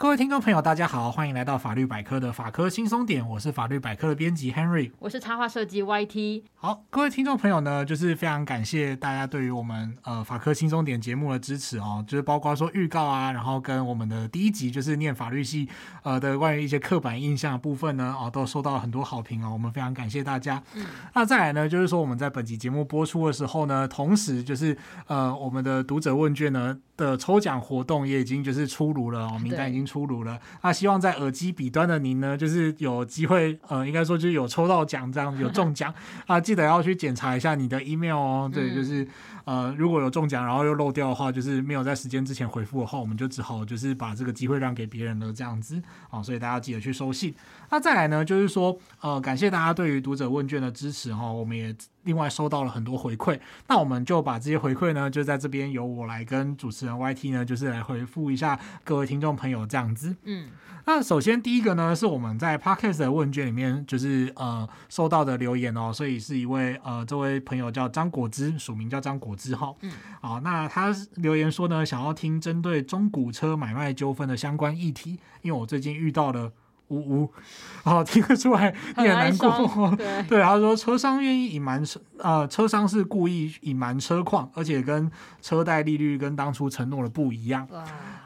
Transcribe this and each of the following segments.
各位听众朋友，大家好，欢迎来到法律百科的法科轻松点，我是法律百科的编辑 Henry，我是插画设计 YT。好，各位听众朋友呢，就是非常感谢大家对于我们呃法科轻松点节目的支持哦，就是包括说预告啊，然后跟我们的第一集就是念法律系呃的关于一些刻板印象的部分呢，哦，都收到了很多好评哦，我们非常感谢大家。嗯，那再来呢，就是说我们在本集节目播出的时候呢，同时就是呃我们的读者问卷呢的抽奖活动也已经就是出炉了哦，名单已经出炉了。那希望在耳机彼端的您呢，就是有机会，呃，应该说就是有抽到奖这样子，有中奖啊，记得要去检查一下你的 email 哦。对，就是呃，如果有中奖，然后又漏掉的话，就是没有在时间之前回复的话，我们就只好就是把这个机会让给别人了这样子啊。所以大家记得去收信。那再来呢，就是说，呃，感谢大家对于读者问卷的支持哈，我们也另外收到了很多回馈。那我们就把这些回馈呢，就在这边由我来跟主持人 YT 呢，就是来回复一下各位听众朋友这样子。嗯，那首先第一个呢，是我们在 Podcast 的问卷里面，就是呃收到的留言哦，所以是一位呃这位朋友叫张果汁，署名叫张果汁哈。嗯，好，那他留言说呢，想要听针对中古车买卖纠纷的相关议题，因为我最近遇到了。呜呜，好，听得出来你很难过。对，对，他说车商愿意隐瞒车，呃，车商是故意隐瞒车况，而且跟车贷利率跟当初承诺的不一样。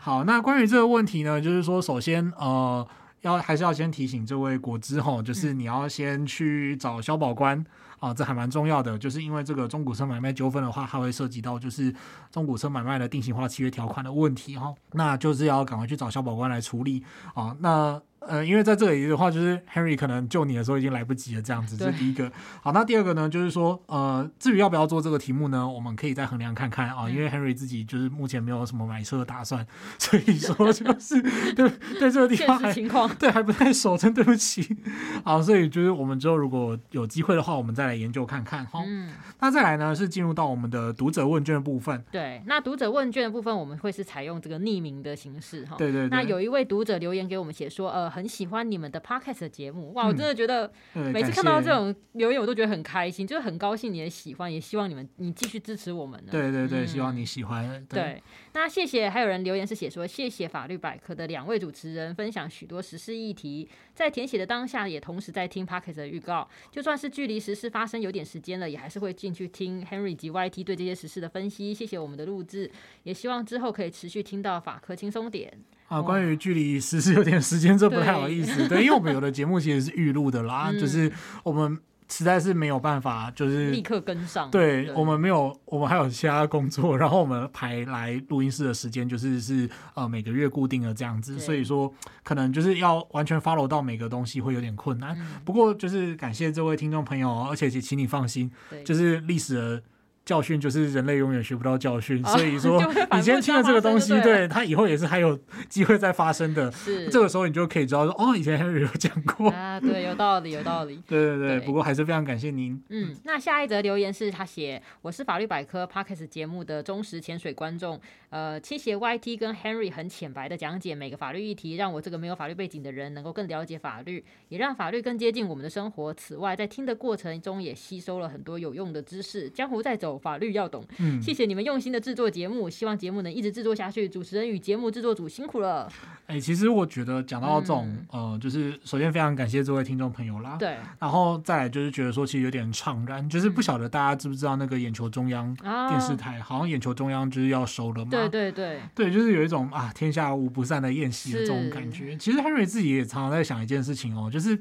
好，那关于这个问题呢，就是说，首先，呃，要还是要先提醒这位果汁吼，就是你要先去找消保官啊，这还蛮重要的，就是因为这个中古车买卖纠纷的话，它会涉及到就是中古车买卖的定型化契约条款的问题哈，那就是要赶快去找消保官来处理啊，那。呃，因为在这里的话，就是 Henry 可能救你的时候已经来不及了，这样子，这是第一个。好，那第二个呢，就是说，呃，至于要不要做这个题目呢，我们可以再衡量看看啊。因为 Henry 自己就是目前没有什么买车的打算，所以说 就是对对这个地方还情况 对还不太熟，真对不起。好，所以就是我们之后如果有机会的话，我们再来研究看看。哈，嗯，那再来呢是进入到我们的读者问卷的部分。对，那读者问卷的部分我们会是采用这个匿名的形式哈。对，对对。那有一位读者留言给我们写说，呃。很喜欢你们的 podcast 的节目，哇！我真的觉得每次看到这种留言，我都觉得很开心，就是很高兴你也喜欢，也希望你们你继续支持我们。对对对，希望你喜欢。对，对，那谢谢，还有人留言是写说谢谢法律百科的两位主持人分享许多时事议题，在填写的当下也同时在听 podcast 的预告，就算是距离时事发生有点时间了，也还是会进去听 Henry 及 YT 对这些时事的分析。谢谢我们的录制，也希望之后可以持续听到法科轻松点。啊，关于距离实施有点时间，这不太好意思。对，对，因为我们有的节目其实是预录的啦，嗯，就是我们实在是没有办法，就是立刻跟上。对，对我们没有，我们还有其他工作，然后我们排来录音室的时间就是是呃每个月固定的这样子，所以说可能就是要完全 follow 到每个东西会有点困难。嗯，不过就是感谢这位听众朋友，而且请你放心，就是历史的。教训就是人类永远学不到教训，所以说 你今天听了这个东西，对他以后也是还有机会再发生的。是，这个时候你就可以知道说，哦，以前 Henry 有讲过啊，对，有道理，有道理。对对对，不过还是非常感谢您。嗯，那下一则留言是他写，我是法律百科 Podcast 节目的忠实潜水观众，呃，谢谢 YT 跟 Henry 很浅白的讲解每个法律议题，让我这个没有法律背景的人能够更了解法律，也让法律更接近我们的生活。此外，在听的过程中也吸收了很多有用的知识。江湖在走。法律要懂，嗯，谢谢你们用心的制作节目，希望节目能一直制作下去。主持人与节目制作组辛苦了。哎、欸，其实我觉得讲到这种、嗯，呃，就是首先非常感谢这位听众朋友啦，对，然后再来就是觉得说其实有点怅然，就是不晓得大家知不知道那个眼球中央电视台，啊、好像眼球中央就是要收了嘛，对对对，对，就是有一种啊天下无不散的宴席的这种感觉。其实 Henry 自己也常常在想一件事情哦，就是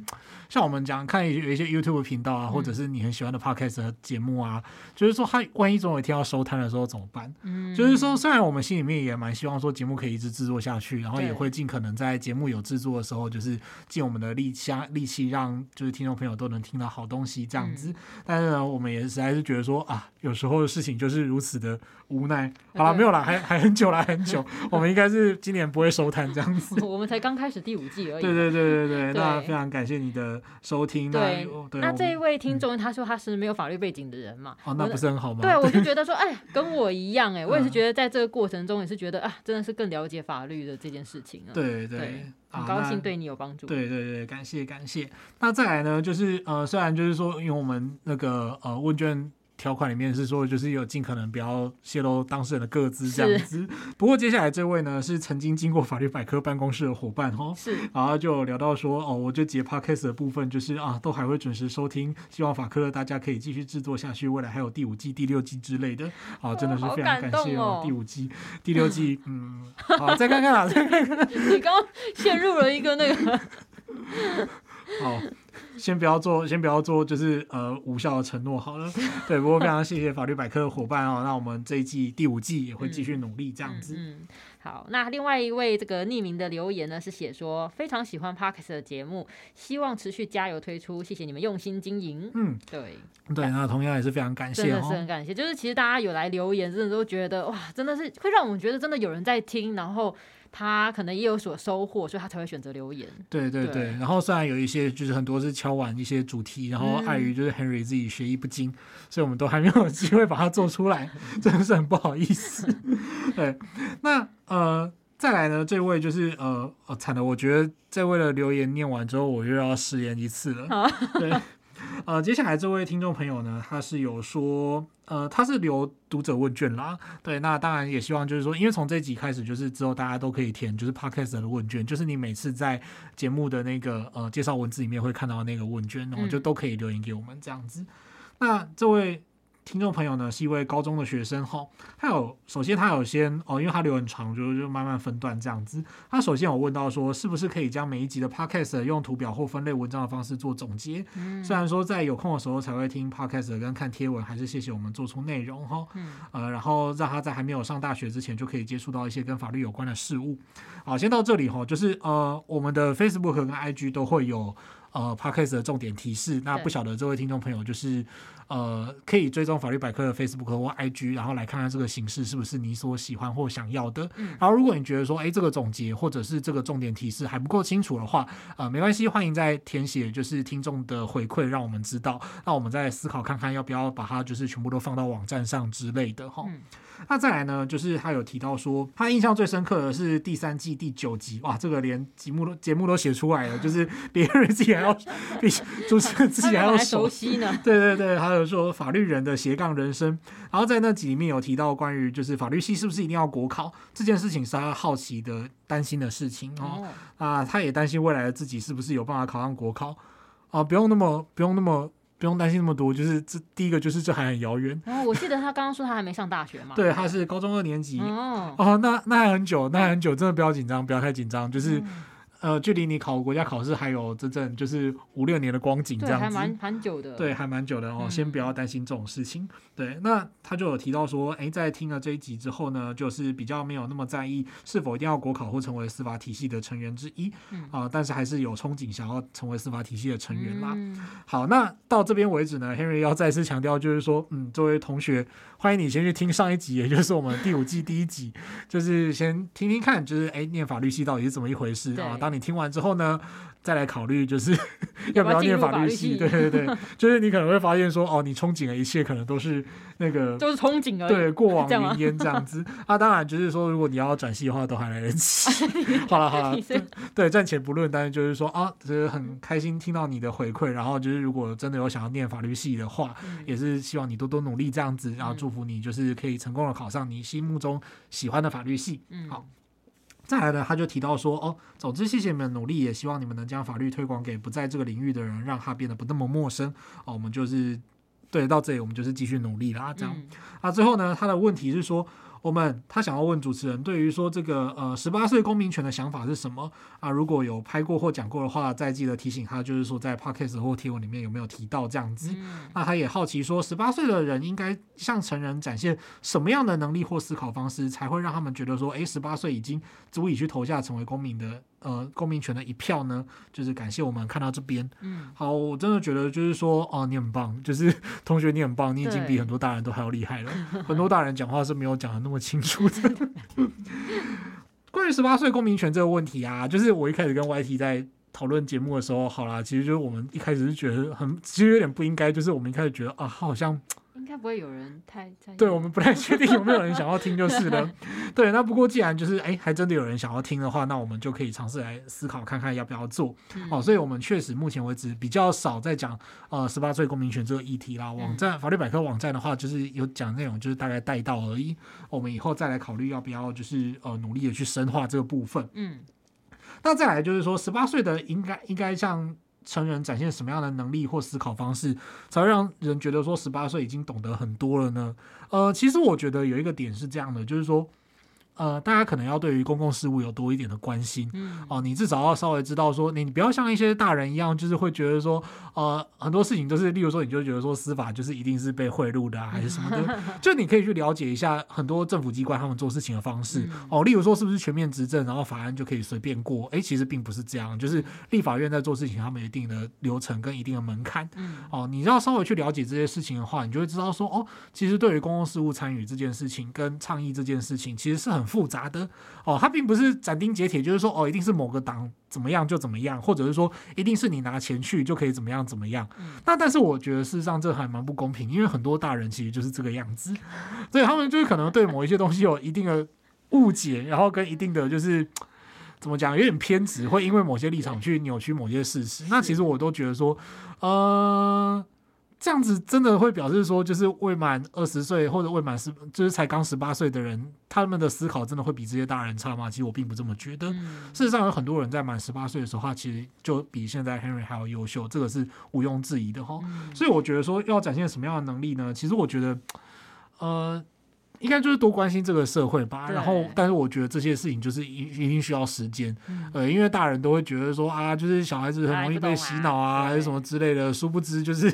像我们讲看有一些 YouTube 频道啊、嗯，或者是你很喜欢的 Podcast 的节目啊，就是说他万一总有一天要收摊的时候怎么办？嗯，就是说虽然我们心里面也蛮希望说节目可以一直制作下去，然后也会尽可能在节节目有制作的时候，就是尽我们的力气，力气让就是听众朋友都能听到好东西这样子。嗯、但是呢，我们也实在是觉得说啊，有时候的事情就是如此的无奈。好了，没有了，还还很久了，很久。我们应该是今年不会收摊这样子。我们才刚开始第五季而已。对对对对对，那非常感谢你的收听。对，那，那这一位听众他说他是没有法律背景的人嘛？哦，那不是很好吗？对，我就 觉得说，哎，跟我一样，哎，我也是觉得在这个过程中也是觉得啊，真的是更了解法律的这件事情啊。对对。对很高兴对你有帮助。对对对，感谢感谢。那再来呢，就是呃，虽然就是说，因为我们那个呃问卷。条款里面是说，就是有尽可能不要泄露当事人的个资这样子。不过接下来这位呢，是曾经经过法律百科办公室的伙伴哦，是，然后就聊到说，哦，我就接 Podcast 的部分就是啊，都还会准时收听，希望法科的大家可以继续制作下去，未来还有第五季、第六季之类的，啊，真的是非常感谢哦，第五季、第六季，嗯，好，再看看啊，再看看，你刚刚陷入了一个那个，好。先不要做，先不要做，就是呃无效的承诺好了。对，不过非常谢谢法律百科的伙伴哦。那我们这一季第五季也会继续努力这样子。嗯，嗯，好，那另外一位这个匿名的留言呢，是写说非常喜欢 Podcast 的节目，希望持续加油推出，谢谢你们用心经营。嗯，对对，那同样也是非常感谢，真的是很感谢。就是其实大家有来留言，真的都觉得哇，真的是会让我们觉得真的有人在听，然后。他可能也有所收获，所以他才会选择留言。对对对，对，然后虽然有一些就是很多是敲完一些主题，然后碍于就是 Henry 自己学艺不精，嗯，所以我们都还没有机会把它做出来，真的是很不好意思。对，那呃再来呢，这位就是呃呃惨了，我觉得这位的留言念完之后，我又要失言一次了。好对。呃，接下来这位听众朋友呢，他是有说，呃，他是留读者问卷啦，对，那当然也希望就是说，因为从这集开始，就是之后大家都可以填，就是 Podcast 的问卷，就是你每次在节目的那个呃介绍文字里面会看到那个问卷，然后就都可以留言给我们这样子。嗯、那这位。听众朋友呢，是一位高中的学生哈，他有首先他有先哦，因为他留很长，就就慢慢分段这样子。他首先有问到说，是不是可以将每一集的 podcast 用图表或分类文章的方式做总结？嗯，虽然说在有空的时候才会听 podcast 跟看贴文，还是谢谢我们做出内容哈。嗯，呃，然后让他在还没有上大学之前就可以接触到一些跟法律有关的事物。好，先到这里哈，就是呃，我们的 Facebook 跟 IG 都会有呃 podcast 的重点提示。那不晓得这位听众朋友就是。呃，可以追踪法律百科的 Facebook 或 IG，然后来看看这个形式是不是你所喜欢或想要的。嗯。然后，如果你觉得说，哎，这个总结或者是这个重点提示还不够清楚的话，呃，没关系，欢迎再填写就是听众的回馈，让我们知道，那我们再思考看看要不要把它就是全部都放到网站上之类的哈。嗯那再来呢，就是他有提到说，他印象最深刻的是第三季第九集，哇，这个连节目都节目都写出来了，就是别人自己还要比主持人自己还要熟悉呢。对对对，还有说法律人的斜杠人生，然后在那集里面有提到关于就是法律系是不是一定要国考这件事情，是他好奇的担心的事情哦。啊，他也担心未来的自己是不是有办法考上国考啊，不用那么不用那么。不用担心那么多，就是这第一个就是这还很遥远。然后我记得他刚刚说他还没上大学嘛。对，他是高中二年级。哦，哦，那那还很久，那还很久，真的不要紧张，不要太紧张，就是。嗯呃，距离你考国家考试还有整整就是五六年的光景，这样子，还蛮蛮久的。对，还蛮久的哦。先不要担心这种事情。嗯、对，那他就有提到说，哎，在听了这一集之后呢，就是比较没有那么在意是否一定要国考或成为司法体系的成员之一啊、嗯呃，但是还是有憧憬想要成为司法体系的成员啦。嗯、好，那到这边为止呢，Henry 要再次强调，就是说，嗯，作为同学，欢迎你先去听上一集，也就是我们第五季第一集，就是先听听看，就是哎，念法律系到底是怎么一回事啊？当你听完之后呢，再来考虑就是要不要 念法律系。对对对，就是你可能会发现说，哦，你憧憬的一切可能都是那个，就是憧憬而已。对，过往云烟这样子。啊，当然就是说，如果你要转系的话，都还来得及。好了好了，对，暂且不论，但是就是说啊，就是很开心听到你的回馈。然后就是如果真的有想要念法律系的话，也是希望你多多努力这样子，然后祝福你就是可以成功的考上你心目中喜欢的法律系。嗯，好。再来呢，他就提到说，哦，总之谢谢你们的努力，也希望你们能将法律推广给不在这个领域的人，让他变得不那么陌生。哦，我们就是对，到这里我们就是继续努力啦，这样。嗯、啊，最后呢，他的问题是说。我们他想要问主持人，对于说这个呃十八岁公民权的想法是什么啊？如果有拍过或讲过的话，再记得提醒他，就是说在 podcast 或贴文里面有没有提到这样子。嗯、那他也好奇说，十八岁的人应该向成人展现什么样的能力或思考方式，才会让他们觉得说，诶，十八岁已经足以去投下成为公民的。呃，公民权的一票呢，就是感谢我们看到这边。嗯，好，我真的觉得就是说，哦，你很棒，就是 同学你很棒，你已经比很多大人都还要厉害了。很多大人讲话是没有讲的那么清楚的。关于十八岁公民权这个问题啊，就是我一开始跟 YT 在讨论节目的时候，好啦，其实就是我们一开始是觉得很，其实有点不应该，就是我们一开始觉得啊，好像应该不会有人太在意。对，我们不太确定有没有人想要听就是了。对，那不过既然就是哎，还真的有人想要听的话，那我们就可以尝试来思考看看要不要做。嗯、哦，所以我们确实目前为止比较少在讲呃十八岁公民权这个议题啦。网站、嗯、法律百科网站的话，就是有讲内容，就是大概带到而已。我们以后再来考虑要不要就是呃努力的去深化这个部分。嗯，那再来就是说十八岁的应该应该像。成人展现什么样的能力或思考方式，才会让人觉得说十八岁已经懂得很多了呢？呃，其实我觉得有一个点是这样的，就是说。呃，大家可能要对于公共事务有多一点的关心，嗯，哦，你至少要稍微知道说，你你不要像一些大人一样，就是会觉得说，呃，很多事情都是，例如说，你就觉得说司法就是一定是被贿赂的啊，还是什么的，就你可以去了解一下很多政府机关他们做事情的方式，哦，例如说是不是全面执政，然后法案就可以随便过？诶，其实并不是这样，就是立法院在做事情，他们有一定的流程跟一定的门槛，嗯，哦，你要稍微去了解这些事情的话，你就会知道说，哦，其实对于公共事务参与这件事情跟倡议这件事情，其实是很。复杂的哦，它并不是斩钉截铁，就是说哦，一定是某个党怎么样就怎么样，或者是说一定是你拿钱去就可以怎么样怎么样。那但是我觉得事实上这还蛮不公平，因为很多大人其实就是这个样子，所以他们就是可能对某一些东西有一定的误解，然后跟一定的就是怎么讲，有点偏执，会因为某些立场去扭曲某些事实。那其实我都觉得说，呃。这样子真的会表示说，就是未满二十岁或者未满十，就是才刚十八岁的人，他们的思考真的会比这些大人差吗？其实我并不这么觉得。事实上，有很多人在满十八岁的时候，他其实就比现在 Henry 还要优秀，这个是毋庸置疑的哈。所以我觉得说，要展现什么样的能力呢？其实我觉得，呃。应该就是多关心这个社会吧，然后，但是我觉得这些事情就是一一定需要时间，呃，因为大人都会觉得说啊，就是小孩子很容易被洗脑啊，还是什么之类的，殊不知就是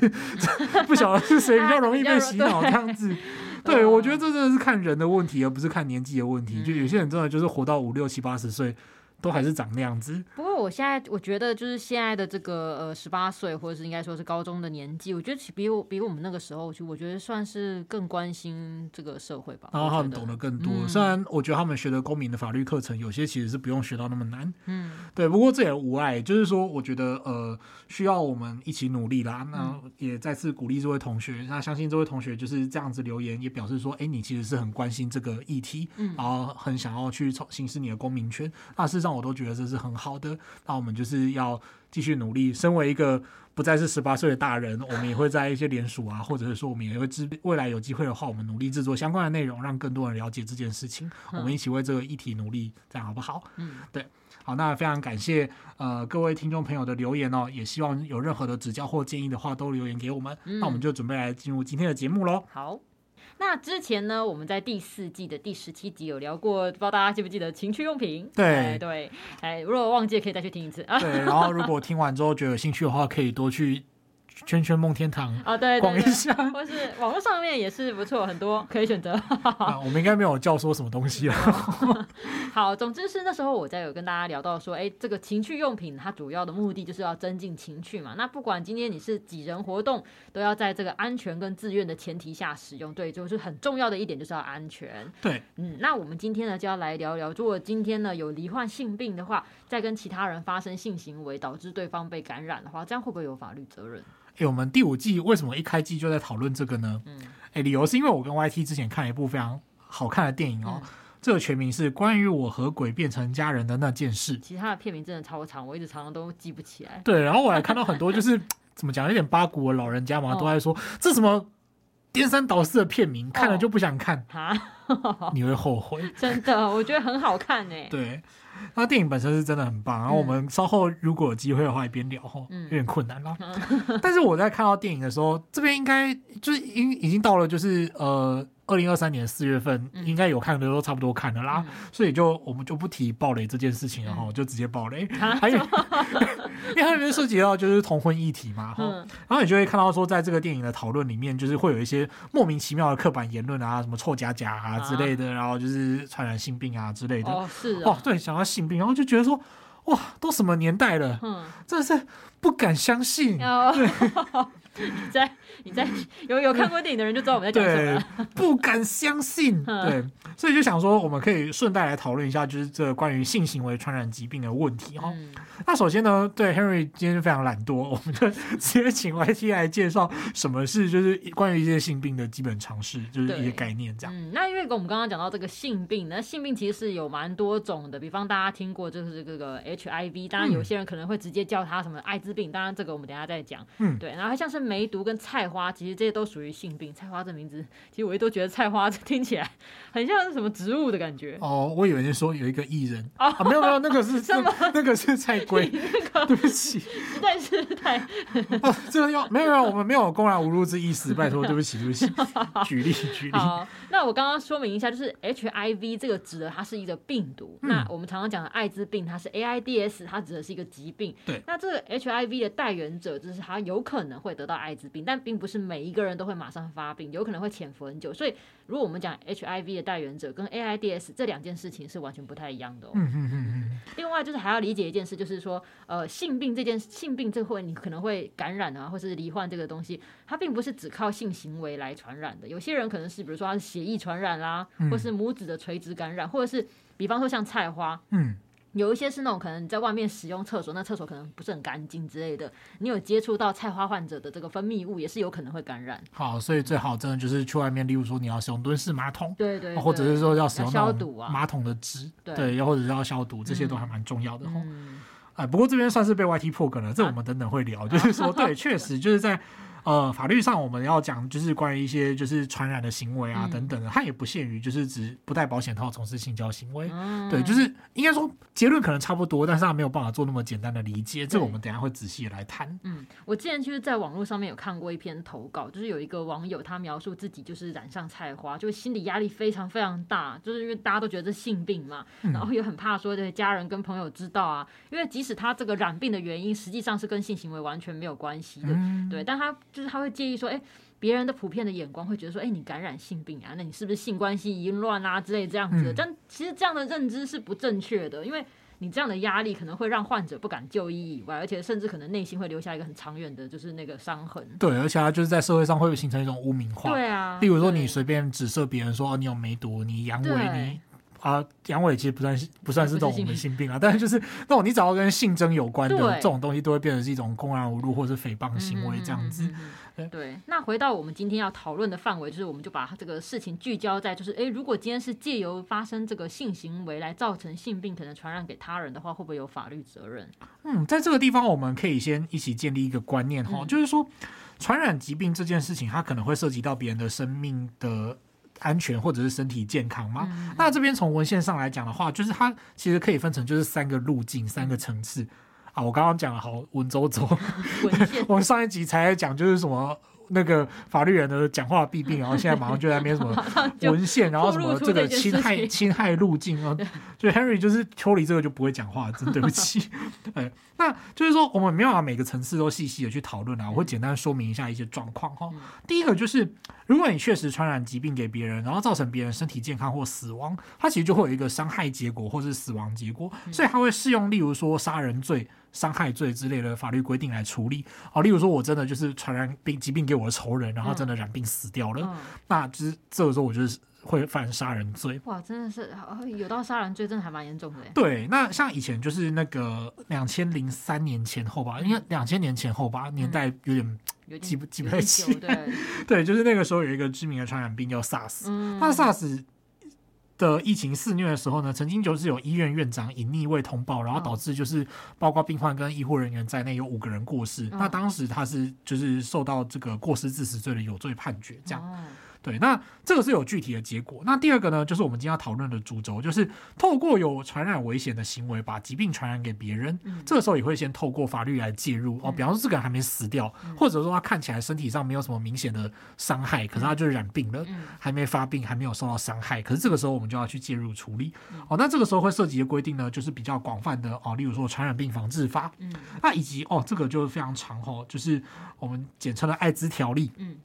不晓得是谁 比较容易被洗脑这样子。对，我觉得这真的是看人的问题，而不是看年纪的问题。就有些人真的就是活到五六七八十岁。都还是长那样子。不过我现在我觉得，就是现在的这个呃十八岁，或者是应该说是高中的年纪，我觉得比我比我们那个时候，其实我觉得算是更关心这个社会吧。然后他们懂得更多。嗯、虽然我觉得他们学的公民的法律课程，有些其实是不用学到那么难。嗯，对。不过这也无碍，就是说，我觉得呃需要我们一起努力啦。那也再次鼓励这位同学。那相信这位同学就是这样子留言，也表示说，哎，你其实是很关心这个议题，嗯，然后很想要去行使你的公民权。那事实上。我都觉得这是很好的，那我们就是要继续努力。身为一个不再是十八岁的大人，我们也会在一些联署啊，或者是说我们也会制未来有机会的话，我们努力制作相关的内容，让更多人了解这件事情。我们一起为这个议题努力，这样好不好？嗯，对，好，那非常感谢呃各位听众朋友的留言哦，也希望有任何的指教或建议的话都留言给我们。那我们就准备来进入今天的节目喽。好。那之前呢，我们在第四季的第十七集有聊过，不知道大家记不记得情趣用品？对、哎、对，哎，如果忘记可以再去听一次啊。对，然后如果听完之后觉得有兴趣的话，可以多去。圈圈梦天堂啊，对，逛一下，或是网络上面也是不错，很多 可以选择。啊，我们应该没有教唆什么东西了。好，总之是那时候我在有跟大家聊到说，哎，这个情趣用品它主要的目的就是要增进情趣嘛。那不管今天你是几人活动，都要在这个安全跟自愿的前提下使用。对，就是很重要的一点就是要安全。对，嗯，那我们今天呢就要来聊聊，如果今天呢有罹患性病的话，再跟其他人发生性行为，导致对方被感染的话，这样会不会有法律责任？哎，我们第五季为什么一开机就在讨论这个呢？嗯，哎，理由是因为我跟 YT 之前看了一部非常好看的电影哦，嗯、这个全名是《关于我和鬼变成家人的那件事》。其他的片名真的超长，我一直常常都记不起来。对，然后我还看到很多就是 怎么讲，有点八股的老人家嘛，哦、都在说这什么颠三倒四的片名，看了就不想看啊，哦、你会后悔。真的，我觉得很好看哎。对。那电影本身是真的很棒，然后我们稍后如果有机会的话，一边聊哈，有点困难啦。嗯、但是我在看到电影的时候，这边应该就是已已经到了，就是呃。二零二三年四月份，应该有看的都差不多看了啦，嗯、所以就我们就不提暴雷这件事情了哈，嗯、就直接暴雷。啊、还有，因为它里面涉及到就是同婚议题嘛，嗯、然后你就会看到说，在这个电影的讨论里面，就是会有一些莫名其妙的刻板言论啊，什么臭假假啊之类的，啊、然后就是传染性病啊之类的。哦，是哦，对，想到性病，然后就觉得说，哇，都什么年代了，嗯，真的是不敢相信。哦、对。你在你在 有有看过电影的人就知道我们在讲什么，不敢相信。对，所以就想说，我们可以顺带来讨论一下，就是这关于性行为传染疾病的问题哈。嗯、那首先呢，对 Henry 今天非常懒惰，我们就直接请 YT 来介绍什么是就是关于一些性病的基本常识，就是一些概念这样。嗯，那因为我们刚刚讲到这个性病，那性病其实是有蛮多种的，比方大家听过就是这个 HIV，当然有些人可能会直接叫它什么艾滋病，当然这个我们等一下再讲。嗯，对，然后像是梅毒跟菜花，其实这些都属于性病。菜花这名字，其实我一都觉得菜花 听起来很像是什么植物的感觉。哦，我以为你说有一个艺人哦，没有没有，那个是 什么？那个是菜龟。那个对不起，实在是太哦，这个要没有没有，我们没有公然侮辱之意思，拜托，对不起对不起。举例举例。好，那我刚刚说明一下，就是 HIV 这个指的它是一个病毒。嗯、那我们常常讲的艾滋病，它是 AIDS，它指的是一个疾病。对。那这个 HIV 的带原者就是它有可能会得到艾滋病，但并不是每一个人都会马上发病，有可能会潜伏很久。所以，如果我们讲 HIV 的带源者跟 AIDS 这两件事情是完全不太一样的哦。嗯嗯嗯。另外，就是还要理解一件事，就是说，呃，性病这件性病这会你可能会感染啊，或是罹患这个东西，它并不是只靠性行为来传染的。有些人可能是，比如说他是血液传染啦，或是母子的垂直感染，或者是比方说像菜花，嗯。有一些是那种可能你在外面使用厕所，那厕所可能不是很干净之类的，你有接触到菜花患者的这个分泌物，也是有可能会感染。好，所以最好真的就是去外面，例如说你要使用蹲式马桶，对对，或者是说要使用消毒啊，马桶的纸，对，又或者是要消毒，这些都还蛮重要的。嗯，哎，不过这边算是被 YT 破梗了，这我们等等会聊，就是说，对，确实就是在。呃，法律上我们要讲就是关于一些就是传染的行为啊等等的，它也不限于就是指不戴保险套从事性交行为，对，就是应该说结论可能差不多，但是它没有办法做那么简单的理解，这个我们等下会仔细来谈。嗯，我之前就是在网络上面有看过一篇投稿，就是有一个网友他描述自己就是染上菜花，就心理压力非常非常大，就是因为大家都觉得这性病嘛，然后也很怕说这些家人跟朋友知道啊，因为即使他这个染病的原因实际上是跟性行为完全没有关系的，对，但他。就是他会介意说，哎、欸，别人的普遍的眼光会觉得说，哎、欸，你感染性病啊，那你是不是性关系淫乱啊之类这样子的？嗯、但其实这样的认知是不正确的，因为你这样的压力可能会让患者不敢就医以外，而且甚至可能内心会留下一个很长远的，就是那个伤痕。对，而且他就是在社会上会形成一种污名化。对啊，例如说你随便指涉别人说，哦，你有梅毒，你阳痿，你。啊，阳痿其实不算是不算是这种我们性病啊，但是就是那种你只要跟性征有关的对这种东西，都会变成是一种公然侮辱或者是诽谤行为这样子。嗯嗯嗯嗯、对，那回到我们今天要讨论的范围，就是我们就把这个事情聚焦在，就是哎，如果今天是借由发生这个性行为来造成性病，可能传染给他人的话，会不会有法律责任？嗯，在这个地方我们可以先一起建立一个观念哈，嗯、就是说传染疾病这件事情，它可能会涉及到别人的生命的。安全或者是身体健康吗？嗯、那这边从文献上来讲的话，就是它其实可以分成就是三个路径、三个层次啊。我刚刚讲了好文绉绉，献 我们上一集才讲就是什么。那个法律人的讲话弊病，然后现在马上就在那边什么 文献，然后什么这个侵害侵害路径啊，就 Henry 就是脱离这个就不会讲话，真对不起。哎，那就是说我们没有把每个层次都细细的去讨论啊，我会简单说明一下一些状况哈。第一个就是，如果你确实传染疾病给别人，然后造成别人身体健康或死亡，它其实就会有一个伤害结果或是死亡结果，所以它会适用，例如说杀人罪。伤害罪之类的法律规定来处理，好，例如说我真的就是传染病疾病给我的仇人，然后真的染病死掉了，那就是这个时候我就是会犯杀人罪。哇，真的是有到杀人罪，真的还蛮严重的。对，那像以前就是那个两千零三年前后吧，应该两千年前后吧，年代有点记不记不太清。对，对，就是那个时候有一个知名的传染病叫 SARS，那 SARS。的疫情肆虐的时候呢，曾经就是有医院院长隐匿未通报，然后导致就是包括病患跟医护人员在内有五个人过世。那当时他是就是受到这个过失致死罪的有罪判决，这样。对，那这个是有具体的结果。那第二个呢，就是我们今天要讨论的主轴，就是透过有传染危险的行为把疾病传染给别人。嗯、这个时候也会先透过法律来介入哦，比方说这个人还没死掉，嗯、或者说他看起来身体上没有什么明显的伤害，可是他就是染病了，嗯、还没发病，还没有受到伤害。可是这个时候我们就要去介入处理。哦，那这个时候会涉及的规定呢，就是比较广泛的哦，例如说传染病防治法，嗯、那以及哦，这个就是非常长哦，就是我们简称的艾滋条例。嗯，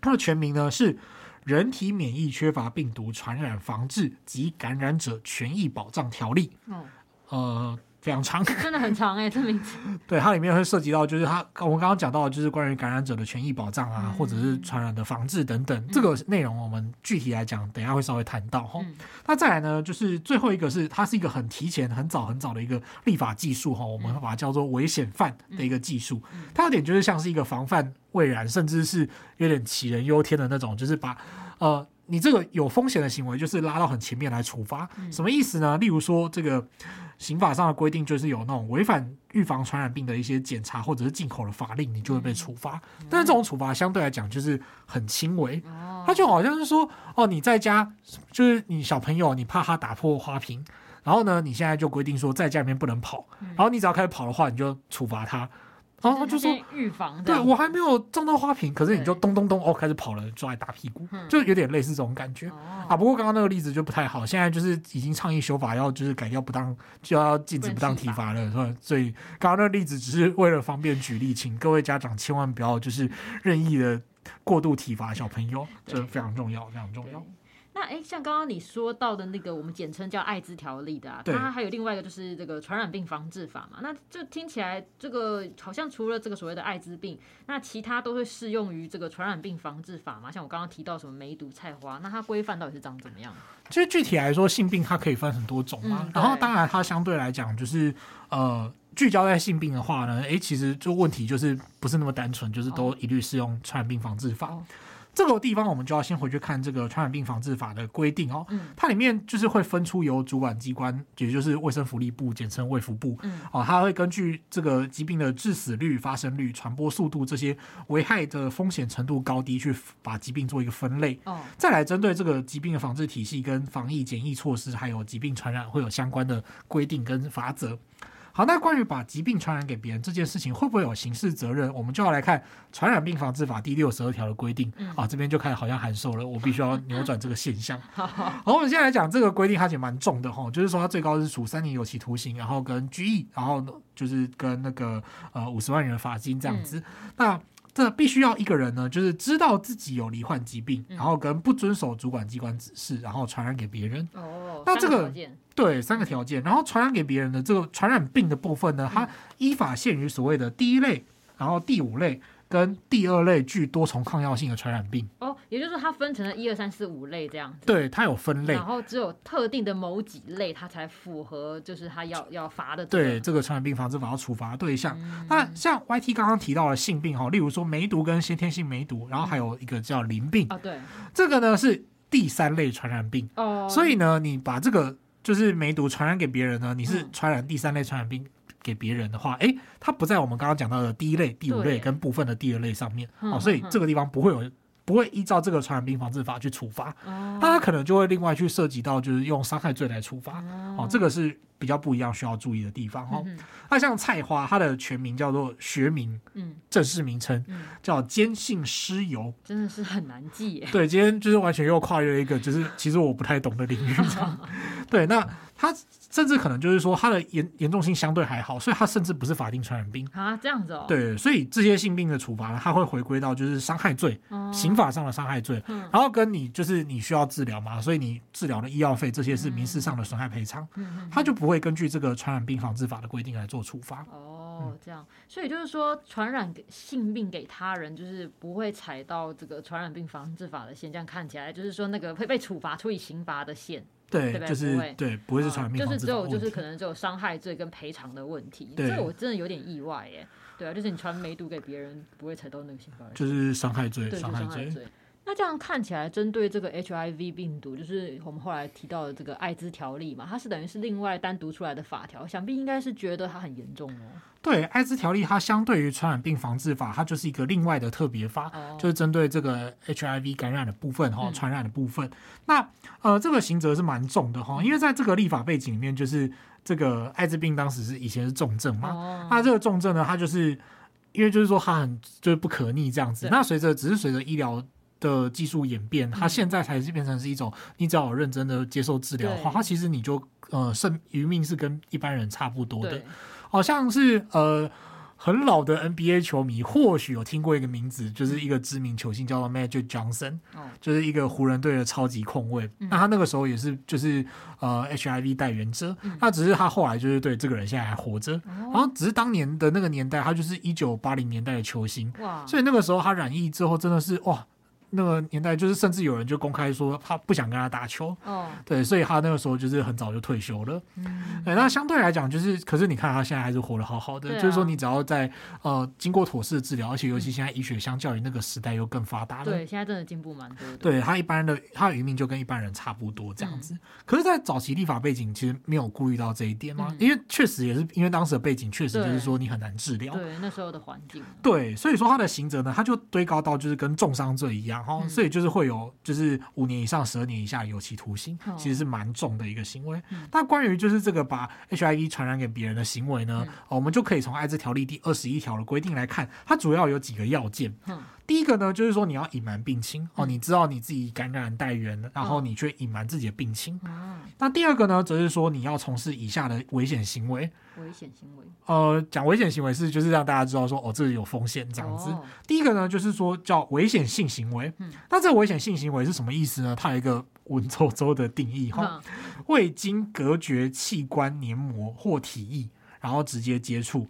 它的全名呢是。人体免疫缺乏病毒传染防治及感染者权益保障条例，嗯。呃，非常长，真的很长哎、欸，这名字。对，它里面会涉及到，就是它我们刚刚讲到，就是关于感染者的权益保障啊，嗯、或者是传染的防治等等。嗯、这个内容我们具体来讲，等一下会稍微谈到哈。嗯、那再来呢，就是最后一个是它是一个很提前、很早、很早的一个立法技术哈，我们会把它叫做危险犯的一个技术。嗯、它有点就是像是一个防范未然，甚至是有点杞人忧天的那种，就是把呃。你这个有风险的行为，就是拉到很前面来处罚，什么意思呢？例如说，这个刑法上的规定就是有那种违反预防传染病的一些检查或者是进口的法令，你就会被处罚。但是这种处罚相对来讲就是很轻微，他就好像是说，哦，你在家就是你小朋友，你怕他打破花瓶，然后呢，你现在就规定说在家里面不能跑，然后你只要开始跑的话，你就处罚他。然后他就说预防，对我还没有撞到花瓶，可是你就咚咚咚哦开始跑了，抓来打屁股，就有点类似这种感觉啊。不过刚刚那个例子就不太好，现在就是已经倡议修法，要就是改掉不当，就要禁止不当体罚了，是吧？所以刚刚那个例子只是为了方便举例，请各位家长千万不要就是任意的过度体罚小朋友，这非常重要，非常重要。那哎，像刚刚你说到的那个，我们简称叫艾滋条例的啊，它还有另外一个就是这个传染病防治法嘛。那就听起来，这个好像除了这个所谓的艾滋病，那其他都会适用于这个传染病防治法嘛？像我刚刚提到什么梅毒、菜花，那它规范到底是长怎么样？其实具体来说，性病它可以分很多种嘛。嗯、然后当然它相对来讲，就是呃聚焦在性病的话呢，哎，其实就问题就是不是那么单纯，就是都一律适用传染病防治法。哦这个地方我们就要先回去看这个传染病防治法的规定哦，它里面就是会分出由主管机关，也就是卫生福利部，简称卫福部，嗯。哦，它会根据这个疾病的致死率、发生率、传播速度这些危害的风险程度高低，去把疾病做一个分类，再来针对这个疾病的防治体系跟防疫检疫措施，还有疾病传染会有相关的规定跟法则。好，那关于把疾病传染给别人这件事情，会不会有刑事责任？我们就要来看《传染病防治法》第六十二条的规定。嗯、啊，这边就开始好像函授了，我必须要扭转这个现象。好，我们现在来讲这个规定，它其实蛮重的哈，就是说它最高是处三年有期徒刑，然后跟拘役，然后就是跟那个呃五十万元的罚金这样子。嗯、那这必须要一个人呢，就是知道自己有罹患疾病，然后跟不遵守主管机关指示，然后传染给别人。哦，那这个。对，三个条件，然后传染给别人的这个传染病的部分呢，它依法限于所谓的第一类，然后第五类跟第二类具多重抗药性的传染病。哦，也就是说它分成了一二三四五类这样子。对，它有分类，然后只有特定的某几类它才符合，就是它要要罚的。对，这个传染病防治法要处罚的对象。嗯、那像 YT 刚刚提到的性病哈，例如说梅毒跟先天性梅毒，然后还有一个叫淋病啊，对，这个呢是第三类传染病。哦，所以呢，你把这个。就是梅毒传染给别人呢，你是传染第三类传染病给别人的话，哎、嗯，它不在我们刚刚讲到的第一类、第五类跟部分的第二类上面，哦，所以这个地方不会有。不会依照这个传染病防治法去处罚，那他可能就会另外去涉及到，就是用伤害罪来处罚，哦，这个是比较不一样需要注意的地方哦。那像菜花，它的全名叫做学名，嗯，正式名称叫坚信湿疣，真的是很难记耶。对，今天就是完全又跨越了一个，就是其实我不太懂的领域。对，那它甚至可能就是说它的严严重性相对还好，所以它甚至不是法定传染病。啊，这样子哦。对，所以这些性病的处罚呢，它会回归到就是伤害罪，刑法上的伤害罪，然后跟你就是你需要治疗嘛，所以你治疗的医药费这些是民事上的损害赔偿，它就不会根据这个传染病防治法的规定来做处罚。哦，这样，所以就是说传染性病给他人，就是不会踩到这个传染病防治法的线，这样看起来就是说那个会被处罚、处以刑罚的线，对，对，就是对，不会是传染病就是只有就是可能只有伤害罪跟赔偿的问题，这个我真的有点意外耶。对啊，就是你传梅毒给别人，不会踩到那个刑罚，就是伤害罪，对，伤害罪。那这样看起来，针对这个 HIV 病毒，就是我们后来提到的这个艾滋条例嘛，它是等于是另外单独出来的法条，想必应该是觉得它很严重哦。对，艾滋条例它相对于传染病防治法，它就是一个另外的特别法，哦、就是针对这个 HIV 感染的部分哈，传染的部分。嗯、那呃，这个刑责是蛮重的哈，因为在这个立法背景里面，就是这个艾滋病当时是以前是重症嘛，哦、那这个重症呢，它就是因为就是说它很就是不可逆这样子。那随着只是随着医疗的技术演变，它现在才是变成是一种，你只要有认真的接受治疗的话，对。它其实你就呃，生余命是跟一般人差不多的，好像是呃很老的 NBA 球迷或许有听过一个名字，就是一个知名球星叫做 Magic Johnson，就是一个湖人队的超级控卫。那他那个时候也是就是呃 HIV 带原者，那只是他后来就是对这个人现在还活着，然后只是当年的那个年代，他就是一九八零年代的球星，所以那个时候他染疫之后真的是哇。那个年代，就是甚至有人就公开说他不想跟他打球，哦，对，所以他那个时候就是很早就退休了。嗯，对，那相对来讲，就是，可是你看他现在还是活得好好的，就是说你只要在呃经过妥适的治疗，而且尤其现在医学相较于那个时代又更发达了，对，现在真的进步蛮多的。对，他一般的他的余命就跟一般人差不多这样子。可是，在早期立法背景其实没有顾虑到这一点嘛，因为确实也是因为当时的背景确实就是说你很难治疗，对，那时候的环境，对，所以说他的刑责呢，他就堆高到就是跟重伤罪一样哈，所以就是会。有就是五年以上十二年以下有期徒刑，其实是蛮重的一个行为。那关于就是这个把 HIV 传染给别人的行为呢，我们就可以从艾滋条例第二十一条的规定来看，它主要有几个要件。第一个呢，就是说你要隐瞒病情哦，你知道你自己感染带原，然后你却隐瞒自己的病情。那第二个呢，则是说你要从事以下的危险行为。危险行为，呃，讲危险行为是就是让大家知道说哦，这里有风险这样子。第一个呢，就是说叫危险性行为。那这个危险性行为是什么意思呢？它有一个文绉绉的定义哈，未经隔绝器官黏膜或体液，然后直接接触，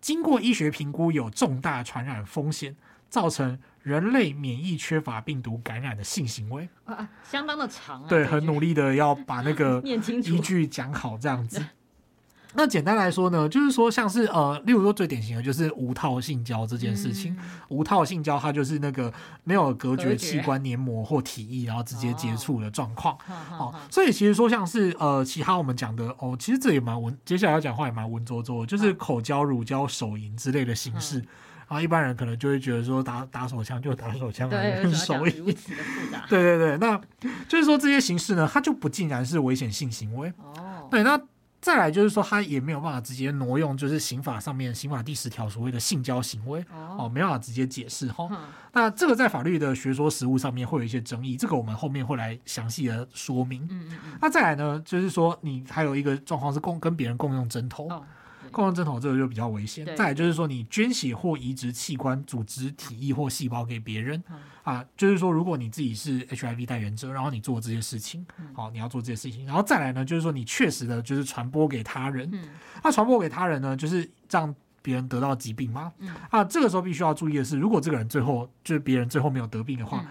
经过医学评估有重大传染风险。造成人类免疫缺乏病毒感染的性行为，啊，相当的长啊。对，很努力的要把那个 依据讲好这样子。那简单来说呢，就是说像是呃，例如说最典型的就是无套性交这件事情。嗯、无套性交它就是那个没有隔绝器官黏膜或体液，然后直接接触的状况。哦，所以其实说像是呃，其他我们讲的哦，其实这也蛮文，接下来要讲话也蛮文绉绉，就是口交、乳交、手淫之类的形式。嗯然后一般人可能就会觉得说打打手枪就打手枪，很手淫。对对对，那就是说这些形式呢，它就不尽然是危险性行为。哦，对，那再来就是说，它也没有办法直接挪用，就是刑法上面刑法第十条所谓的性交行为。哦，没办法直接解释哈。那这个在法律的学说实务上面会有一些争议，这个我们后面会来详细的说明。嗯嗯嗯。那再来呢，就是说你还有一个状况是共跟别人共用针头。共用针头这个就比较危险。再来就是说，你捐血或移植器官、组织、体液或细胞给别人啊，就是说，如果你自己是 HIV 带源者，然后你做这些事情，好，你要做这些事情，然后再来呢，就是说你确实的就是传播给他人，那传播给他人呢，就是让别人得到疾病吗？啊，这个时候必须要注意的是，如果这个人最后就是别人最后没有得病的话，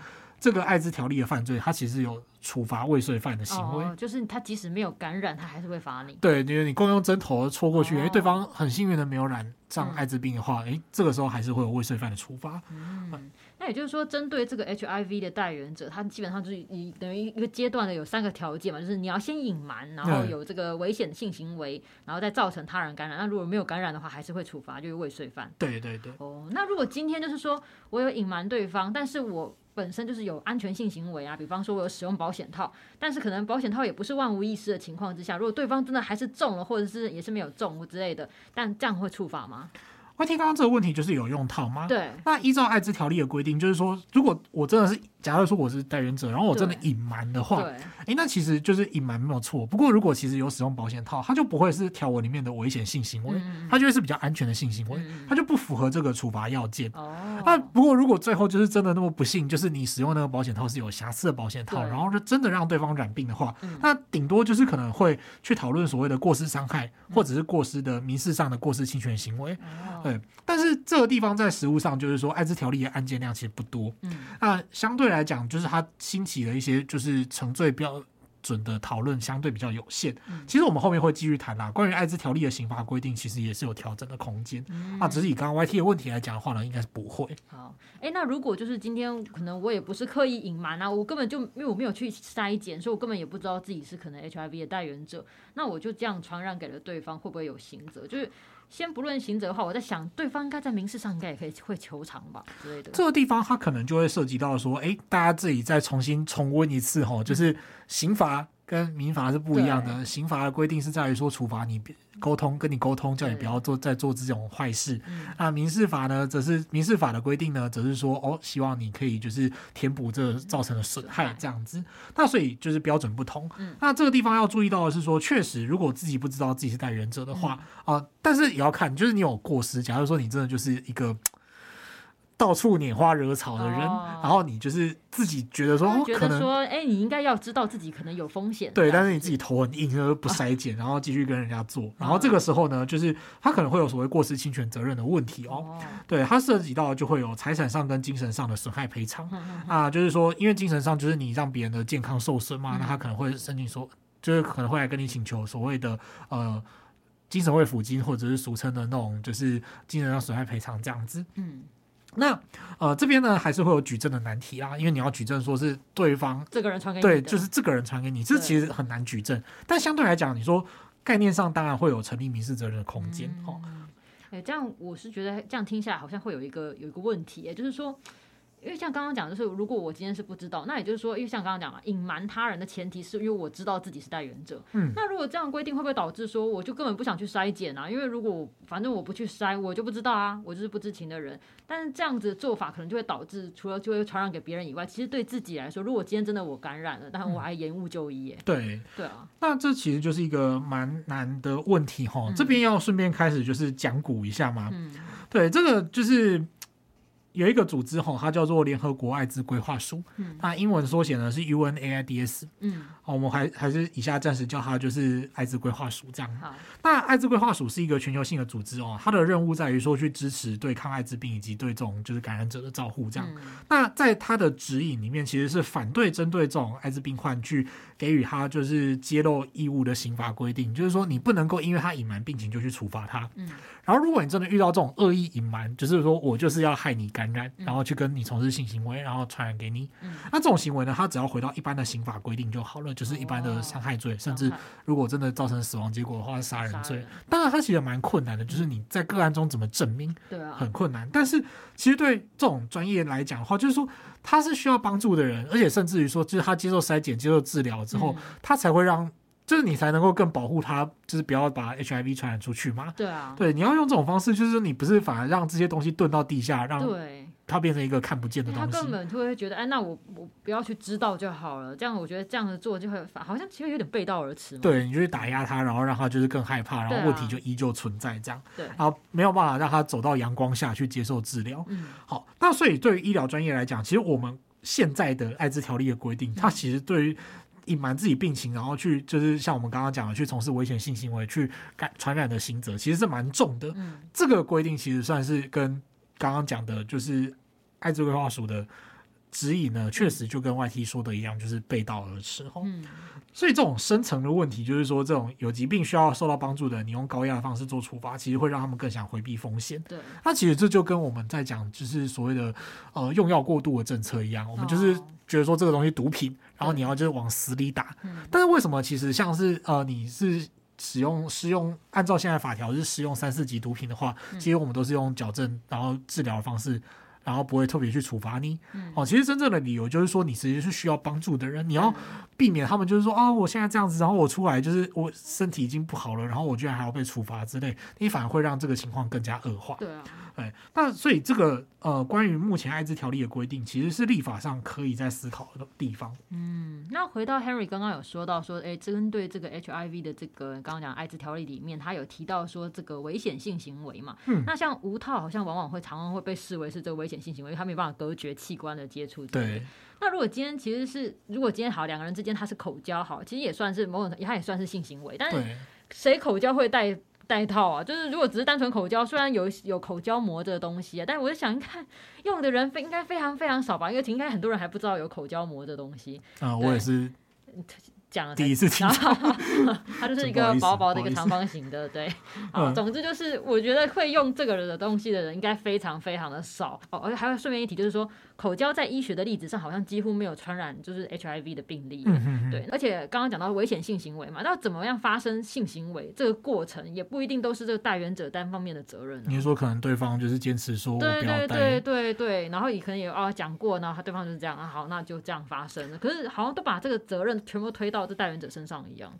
这个艾滋条例的犯罪，它其实有。处罚未遂犯的行为，哦，就是他即使没有感染，他还是会罚你。对，因为你共用针头戳过去，哎、哦，对方很幸运的没有染上艾滋病的话，哎、嗯，这个时候还是会有未遂犯的处罚。嗯，嗯，那也就是说，针对这个 HIV 的代言者，他基本上就是以等于一个阶段的有三个条件嘛，就是你要先隐瞒，然后有这个危险的性行为，嗯、然后再造成他人感染。那如果没有感染的话，还是会处罚，就是未遂犯。对对对。哦，那如果今天就是说我有隐瞒对方，但是我。本身就是有安全性行为啊，比方说我有使用保险套，但是可能保险套也不是万无一失的情况之下，如果对方真的还是中了，或者是也是没有中之类的，但这样会处罚吗？我听刚刚这个问题就是有用套吗？对，那依照艾滋条例的规定，就是说如果我真的是。假如说我是带原者，然后我真的隐瞒的话，哎，那其实就是隐瞒没有错。不过如果其实有使用保险套，它就不会是条文里面的危险性行为，它就会是比较安全的性行为，它就不符合这个处罚要件。哦。那不过如果最后就是真的那么不幸，就是你使用那个保险套是有瑕疵的保险套，然后就真的让对方染病的话，那顶多就是可能会去讨论所谓的过失伤害，或者是过失的民事上的过失侵权行为。对。但是这个地方在实务上就是说，艾滋条例的案件量其实不多。嗯。那相对来讲，就是它兴起的一些就是成罪标准的讨论相对比较有限。其实我们后面会继续谈啦。关于艾滋条例的刑法规定，其实也是有调整的空间。啊，只是以刚刚 YT 的问题来讲的话呢，应该是不会。好，哎，那如果就是今天可能我也不是刻意隐瞒啊，我根本就因为我没有去筛检，所以我根本也不知道自己是可能 HIV 的带原者，那我就这样传染给了对方，会不会有刑责？就是。先不论刑责的话，我在想，对方应该在民事上应该也可以会求偿吧之类的。这个地方他可能就会涉及到说，哎，大家自己再重新重温一次哈，就是刑罚跟民法是不一样的，刑法的规定是在于说处罚你沟通，跟你沟通，叫你不要做再做这种坏事。嗯、那民事法呢，则是民事法的规定呢，则是说哦，希望你可以就是填补这造成的损害这样子。嗯、那所以就是标准不同。嗯、那这个地方要注意到的是说，确实如果自己不知道自己是代原者的话啊、嗯呃，但是也要看，就是你有过失。假如说你真的就是一个。到处拈花惹草的人，哦、然后你就是自己觉得说，觉得说，哎、欸，你应该要知道自己可能有风险。对，但是你自己头很硬，而不筛检，啊、然后继续跟人家做，然后这个时候呢，就是他可能会有所谓过失侵权责任的问题哦。哦对，他涉及到就会有财产上跟精神上的损害赔偿、啊，就是说，因为精神上就是你让别人的健康受损嘛，嗯、那他可能会申请说，就是可能会来跟你请求所谓的呃精神慰抚金，或者是俗称的那种就是精神上损害赔偿这样子。嗯。那呃这边呢还是会有举证的难题啊，因为你要举证说是对方这个人传给你，对，就是这个人传给你，这其实很难举证。但相对来讲，你说概念上当然会有成立民事责任的空间。哦、嗯，哎、欸，这样我是觉得这样听下来好像会有一个有一个问题，也就是说。因为像刚刚讲，就是如果我今天是不知道，那也就是说，因为像刚刚讲嘛，隐瞒他人的前提是因为我知道自己是代原者。嗯，那如果这样规定，会不会导致说，我就根本不想去筛检啊？因为如果反正我不去筛，我就不知道啊，我就是不知情的人。但是这样子的做法，可能就会导致除了就会传染给别人以外，其实对自己来说，如果今天真的我感染了，但我还延误就医耶。对对啊，那这其实就是一个蛮难的问题哈。嗯、这边要顺便开始就是讲古一下嘛。嗯，对，这个就是。有一个组织吼，它叫做联合国艾滋规划署，嗯，那英文缩写呢是 UNAIDS，嗯，好，我们还还是以下暂时叫它就是艾滋规划署这样。好，那艾滋规划署是一个全球性的组织哦，它的任务在于说去支持对抗艾滋病以及对这种就是感染者的照护这样。嗯、那在它的指引里面，其实是反对针对这种艾滋病患去给予他就是揭露义务的刑罚规定，就是说你不能够因为他隐瞒病情就去处罚他。嗯，然后如果你真的遇到这种恶意隐瞒，就是说我就是要害你感染，然后去跟你从事性行为，然后传染给你。嗯，那这种行为呢，他只要回到一般的刑法规定就好了，就是一般的伤害罪，甚至如果真的造成死亡结果的话，是杀人罪。当然，它其实蛮困难的，就是你在个案中怎么证明，对啊，很困难。但是其实对这种专业来讲的话，就是说他是需要帮助的人，而且甚至于说，就是他接受筛检、接受治疗之后，他才会让。就是你才能够更保护他，就是不要把 HIV 传染出去嘛。对啊，对，你要用这种方式，就是你不是反而让这些东西遁到地下，让它变成一个看不见的东西。他根本就会觉得，哎，那我我不要去知道就好了。这样我觉得这样子做就会好像其实有点背道而驰嘛。对，你就去打压他，然后让他就是更害怕，然后问题就依旧存在这样。对，然后没有办法让他走到阳光下去接受治疗。嗯，好，那所以对于医疗专业来讲，其实我们现在的艾滋条例的规定，它其实对于隐瞒自己病情，然后去就是像我们刚刚讲的，去从事危险性行为，去感传染的刑责，其实是蛮重的。嗯，这个规定其实算是跟刚刚讲的，就是艾滋规划署的指引呢，确实就跟 YT 说的一样，就是背道而驰。嗯，所以这种深层的问题，就是说这种有疾病需要受到帮助的，你用高压的方式做处罚，其实会让他们更想回避风险。对，那其实这就跟我们在讲，就是所谓的呃用药过度的政策一样，我们就是。觉得说这个东西毒品，然后你要就是往死里打。嗯、但是为什么其实像是呃你是使用施用按照现在法条是使用三四级毒品的话，嗯、其实我们都是用矫正然后治疗的方式，然后不会特别去处罚你。嗯、哦，其实真正的理由就是说你其实是需要帮助的人，你要避免他们就是说啊、哦、我现在这样子，然后我出来就是我身体已经不好了，然后我居然还要被处罚之类，你反而会让这个情况更加恶化。对啊。对，那所以这个呃，关于目前艾滋条例的规定，其实是立法上可以在思考的地方。嗯，那回到 Henry 刚刚有说到说，哎，针对这个 HIV 的这个刚刚讲艾滋条例里面，他有提到说这个危险性行为嘛。嗯。那像无套好像往往会常常会被视为是这个危险性行为，他没办法隔绝器官的接触。对。那如果今天其实是，如果今天好两个人之间他是口交，好，其实也算是某种，他也算是性行为。但是谁口交会带？带套啊，就是如果只是单纯口交，虽然有有口交膜这个东西啊，但是我就想看用的人非应该非常非常少吧，因为应该很多人还不知道有口交膜这东西。啊，我也是。讲了第一次听到，它就是一个薄薄的一个长方形的，对，啊，总之就是我觉得会用这个的东西的人应该非常非常的少哦，而且还有顺便一提，就是说口交在医学的例子上好像几乎没有传染就是 HIV 的病例，嗯、对，而且刚刚讲到危险性行为嘛，那怎么样发生性行为这个过程也不一定都是这个代原者单方面的责任、啊。你说可能对方就是坚持说我不要，对对对对对，然后也可能有啊讲过，然后他对方就是这样啊，好，那就这样发生了，可是好像都把这个责任全部推到。到这代言者身上一样？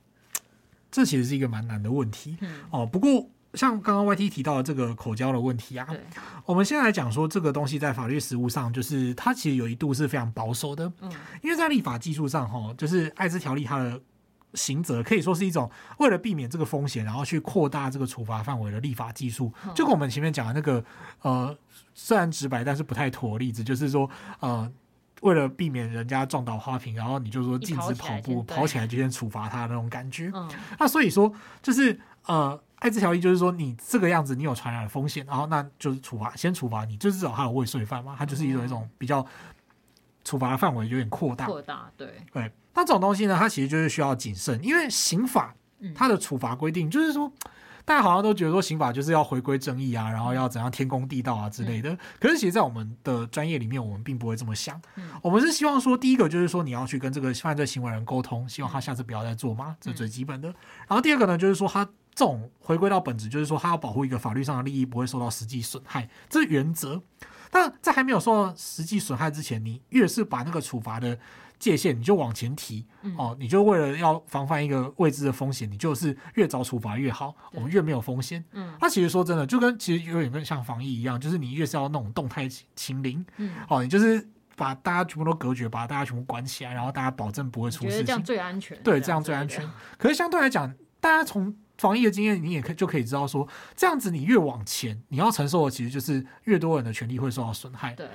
这其实是一个蛮难的问题。嗯、哦，不过像刚刚 YT 提到的这个口交的问题啊，我们先来讲说这个东西在法律实务上，就是它其实有一度是非常保守的。嗯，因为在立法技术上，哈，就是艾滋条例它的。刑责可以说是一种为了避免这个风险，然后去扩大这个处罚范围的立法技术。就跟我们前面讲的那个，呃，虽然直白但是不太妥的例子，就是说，呃，为了避免人家撞倒花瓶，然后你就说禁止跑步，跑起来就先处罚他那种感觉。那所以说，就是呃，艾滋条例就是说，你这个样子你有传染的风险，然后那就是处罚，先处罚你，就至少他有未遂犯嘛，他就是一种一种比较处罚的范围有点扩大，扩大，对。对。那这种东西呢，它其实就是需要谨慎，因为刑法它的处罚规定就是说，大家好像都觉得说刑法就是要回归正义啊，然后要怎样天公地道啊之类的。可是其实，在我们的专业里面，我们并不会这么想。我们是希望说，第一个就是说，你要去跟这个犯罪行为人沟通，希望他下次不要再做嘛，这是最基本的。然后第二个呢，就是说，他这种回归到本质，就是说，他要保护一个法律上的利益不会受到实际损害，这是原则。但在还没有受到实际损害之前，你越是把那个处罚的。界限你就往前提哦，你就为了要防范一个未知的风险，你就是越早处罚越好，我们越没有风险。嗯，那其实说真的，就跟其实有点跟像防疫一样，就是你越是要那种动态清零，嗯，哦，你就是把大家全部都隔绝，把大家全部关起来，然后大家保证不会出事情，这样最安全。对，这样最安全。可是相对来讲，大家从防疫的经验，你也可就可以知道说，这样子你越往前，你要承受的其实就是越多人的权利会受到损害。对。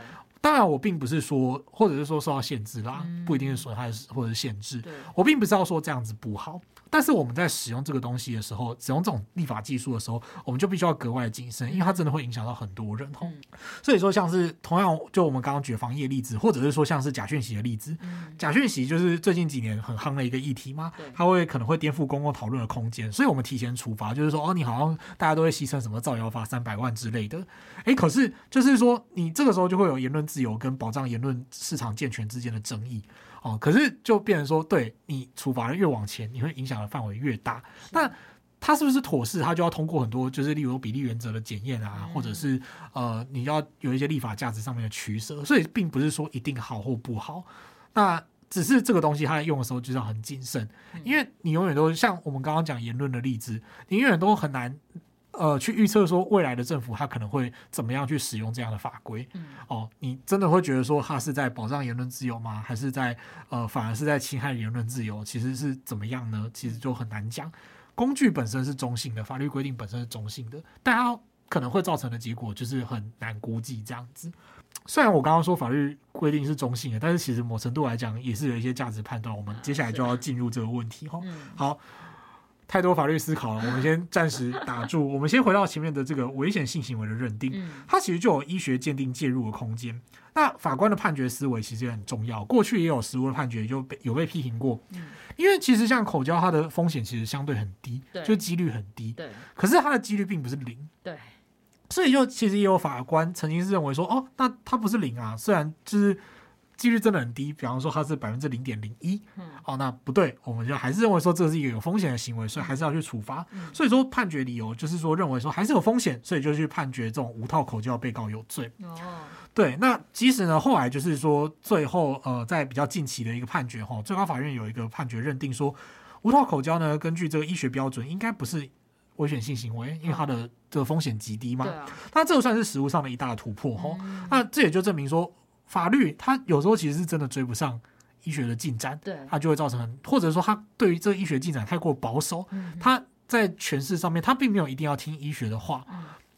当然，我并不是说，或者是说受到限制啦，不一定是损害或者是限制。我并不是要说这样子不好。但是我们在使用这个东西的时候，使用这种立法技术的时候，我们就必须要格外谨慎，因为它真的会影响到很多人。嗯、所以说，像是同样就我们刚刚举防疫的例子，或者是说像是假讯息的例子，嗯、假讯息就是最近几年很夯的一个议题嘛，它会可能会颠覆公共讨论的空间，所以我们提前处罚，就是说哦，你好像大家都会牺牲什么造谣罚三百万之类的。诶，可是就是说你这个时候就会有言论自由跟保障言论市场健全之间的争议。哦，可是就变成说，对你处罚的越往前，你会影响的范围越大。那他是不是妥适？他就要通过很多，就是例如比例原则的检验啊，或者是呃，你要有一些立法价值上面的取舍。所以并不是说一定好或不好。那只是这个东西，它在用的时候就是要很谨慎，因为你永远都像我们刚刚讲言论的例子，你永远都很难。呃，去预测说未来的政府他可能会怎么样去使用这样的法规？嗯，哦，你真的会觉得说他是在保障言论自由吗？还是在呃反而是在侵害言论自由？其实是怎么样呢？其实就很难讲。工具本身是中性的，法律规定本身是中性的，但它可能会造成的结果就是很难估计这样子。虽然我刚刚说法律规定是中性的，但是其实某程度来讲也是有一些价值判断。我们接下来就要进入这个问题哈。好。太多法律思考了，我们先暂时打住。我们先回到前面的这个危险性行为的认定，它其实就有医学鉴定介入的空间。那法官的判决思维其实也很重要。过去也有实务的判决就被有被批评过，因为其实像口交，它的风险其实相对很低，就几率很低。对，可是它的几率并不是零。对，所以就其实也有法官曾经是认为说，哦，那它不是零啊，虽然就是。几率真的很低，比方说它是百分之零点零一，哦，那不对，我们就还是认为说这是一个有风险的行为，所以还是要去处罚。嗯、所以说判决理由就是说认为说还是有风险，所以就去判决这种无套口交被告有罪。哦，对，那即使呢后来就是说最后呃在比较近期的一个判决哈，最高法院有一个判决认定说无套口交呢根据这个医学标准应该不是危险性行为，因为它的这个风险极低嘛。对啊，那这个算是实物上的一大突破哈。嗯、那这也就证明说。法律它有时候其实是真的追不上医学的进展，对，它就会造成，或者说它对于这个医学进展太过保守，它在诠释上面它并没有一定要听医学的话。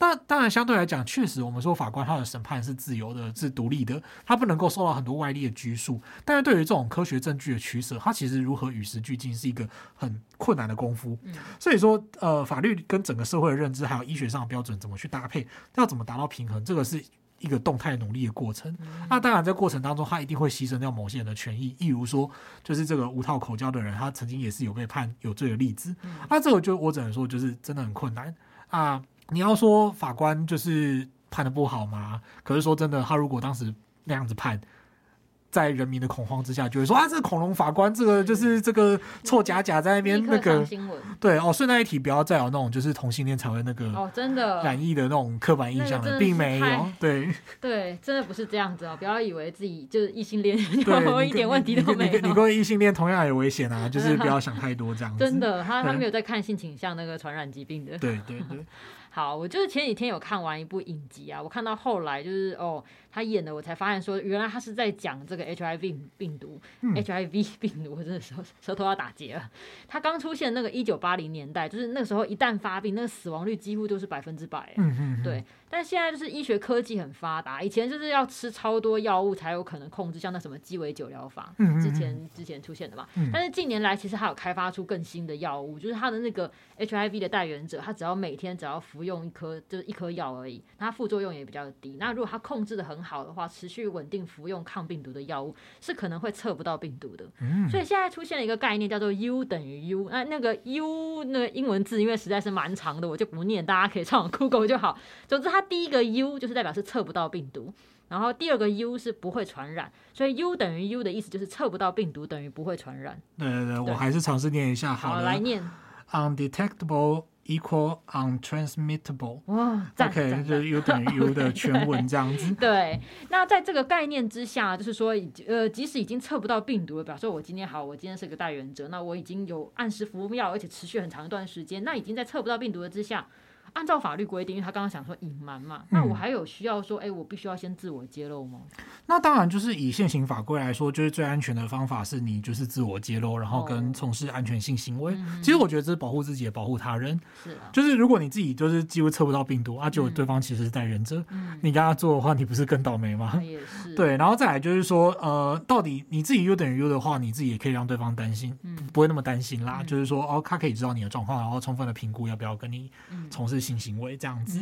那当然相对来讲，确实我们说法官他的审判是自由的，是独立的，他不能够受到很多外力的拘束。但是对于这种科学证据的取舍，它其实如何与时俱进是一个很困难的功夫。所以说，呃，法律跟整个社会的认知还有医学上的标准怎么去搭配，要怎么达到平衡，这个是。一个动态努力的过程，那当然在过程当中，他一定会牺牲掉某些人的权益，例如说，就是这个无套口交的人，他曾经也是有被判有罪的例子。那这个就我只能说，就是真的很困难啊！你要说法官就是判的不好吗？可是说真的，他如果当时那样子判，在人民的恐慌之下，就会说啊，这个恐龙法官，这个就是这个臭假假在那边那个新闻。对哦，顺带一提，不要再有那种就是同性恋才会那个哦，真的染疫的那种刻板印象了，并没有。对对，真的不是这样子哦，不要以为自己就是异性恋，对，一点问题都没有。你跟异性恋同样有危险啊，就是不要想太多这样子。真的，他他没有在看性倾向那个传染疾病的。对对对。好，我就是前几天有看完一部影集啊，我看到后来就是哦，他演的，我才发现说，原来他是在讲这个 HIV 病毒、嗯、HIV 病毒，我真的舌舌 头要打结了。他刚出现那个一九八零年代，就是那个时候一旦发病，那个死亡率几乎都是百分之百。嗯嗯。对，但现在就是医学科技很发达，以前就是要吃超多药物才有可能控制，像那什么鸡尾酒疗法，之前之前出现的嘛。但是近年来其实还有开发出更新的药物，就是他的那个 HIV 的代言者，他只要每天只要服。用一颗就是一颗药而已，它副作用也比较低。那如果他控制的很好的话，持续稳定服用抗病毒的药物，是可能会测不到病毒的。嗯。所以现在出现了一个概念，叫做 U 等于 U。那那个 U 那个英文字，因为实在是蛮长的，我就不念，大家可以上网 Google 就好。总之，它第一个 U 就是代表是测不到病毒，然后第二个 U 是不会传染。所以 U 等于 U 的意思就是测不到病毒等于不会传染。对对对，我还是尝试念一下好。好，来念。Undetectable。Equal untransmittable，哇，OK，就是 U 等于 U 的全文这样子。对，那在这个概念之下，就是说，呃，即使已经测不到病毒了，比方说我今天好，我今天是个带原者，那我已经有按时服药，而且持续很长一段时间，那已经在测不到病毒的之下。按照法律规定，因为他刚刚想说隐瞒嘛，那我还有需要说，哎、欸，我必须要先自我揭露吗？那当然，就是以现行法规来说，就是最安全的方法是你就是自我揭露，然后跟从事安全性行为。哦、其实我觉得这是保护自己，也保护他人。是啊，就是如果你自己就是几乎测不到病毒，啊，就对方其实是带忍者，嗯、你跟他做的话，你不是更倒霉吗？也是。对，然后再来就是说，呃，到底你自己 U 等于 U 的话，你自己也可以让对方担心，嗯、不会那么担心啦。嗯、就是说，哦，他可以知道你的状况，然后充分的评估要不要跟你从事性行为这样。子，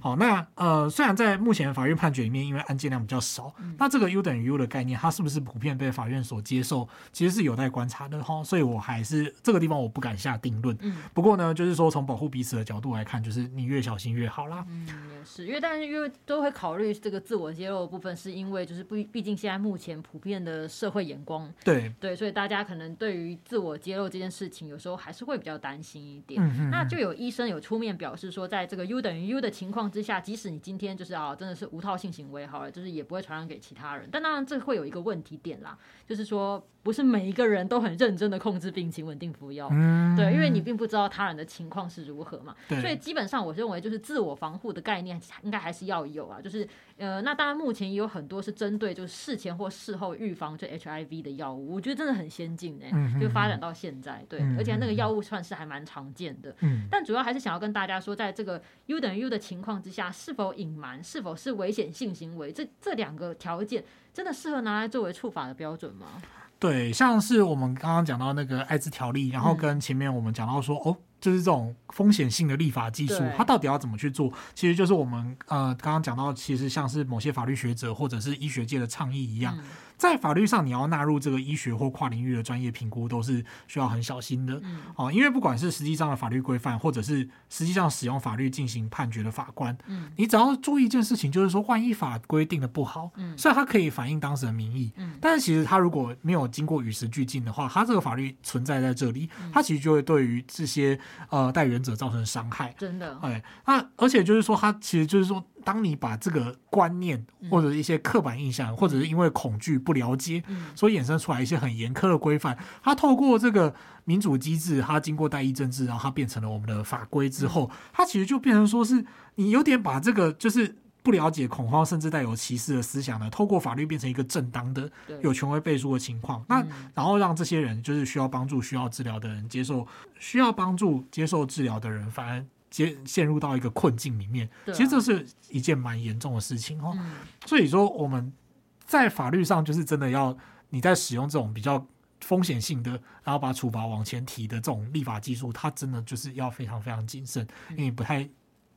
好，那呃，虽然在目前法院判决里面，因为案件量比较少，嗯、那这个 U 等于 U 的概念，它是不是普遍被法院所接受，其实是有待观察的哈。所以我还是这个地方我不敢下定论。嗯，不过呢，就是说从保护彼此的角度来看，就是你越小心越好啦。嗯，也是，因为但是因为都会考虑这个自我揭露的部分，是因为就是不，毕竟现在目前普遍的社会眼光，对对，所以大家可能对于自我揭露这件事情，有时候还是会比较担心一点。嗯嗯，那就有医生有出面表示说，在这个 U 等于 U 的情况之下，即使你今天就是啊，真的是无套性行为好了，就是也不会传染给其他人。但当然，这会有一个问题点啦，就是说，不是每一个人都很认真的控制病情、稳定服药，嗯、对，因为你并不知道他人的情况是如何嘛。所以基本上，我认为就是自我防护的概念应该还是要有啊。就是呃，那当然目前也有很多是针对就是事前或事后预防就 HIV 的药物，我觉得真的很先进哎、欸，嗯、哼就发展到现在，对，而且那个药物算是还蛮常见的。嗯、但主要还是想要跟大家说，在这个 U 等于 U 的情况之下，是否隐瞒，是否是危险性行为，这这两个条件，真的适合拿来作为处罚的标准吗？对，像是我们刚刚讲到那个艾滋条例，然后跟前面我们讲到说，嗯、哦，就是这种风险性的立法技术，它到底要怎么去做？其实就是我们呃刚刚讲到，其实像是某些法律学者或者是医学界的倡议一样。嗯在法律上，你要纳入这个医学或跨领域的专业评估，都是需要很小心的。嗯、哦，因为不管是实际上的法律规范，或者是实际上使用法律进行判决的法官，嗯，你只要注意一件事情，就是说，万一法规定的不好，嗯，虽然它可以反映当时的民意，嗯，但是其实它如果没有经过与时俱进的话，它这个法律存在在这里，它其实就会对于这些呃代原者造成伤害。真的，哎，那而且就是说，它其实就是说。当你把这个观念或者一些刻板印象，或者是因为恐惧不了解，所以衍生出来一些很严苛的规范，它透过这个民主机制，它经过代议政治，然后它变成了我们的法规之后，它其实就变成说是你有点把这个就是不了解、恐慌，甚至带有歧视的思想呢，透过法律变成一个正当的、有权威背书的情况。那然后让这些人就是需要帮助、需要治疗的人接受需要帮助、接受治疗的人，反而。接陷入到一个困境里面，其实这是一件蛮严重的事情哦。所以说我们在法律上就是真的要你在使用这种比较风险性的，然后把处罚往前提的这种立法技术，它真的就是要非常非常谨慎，因为不太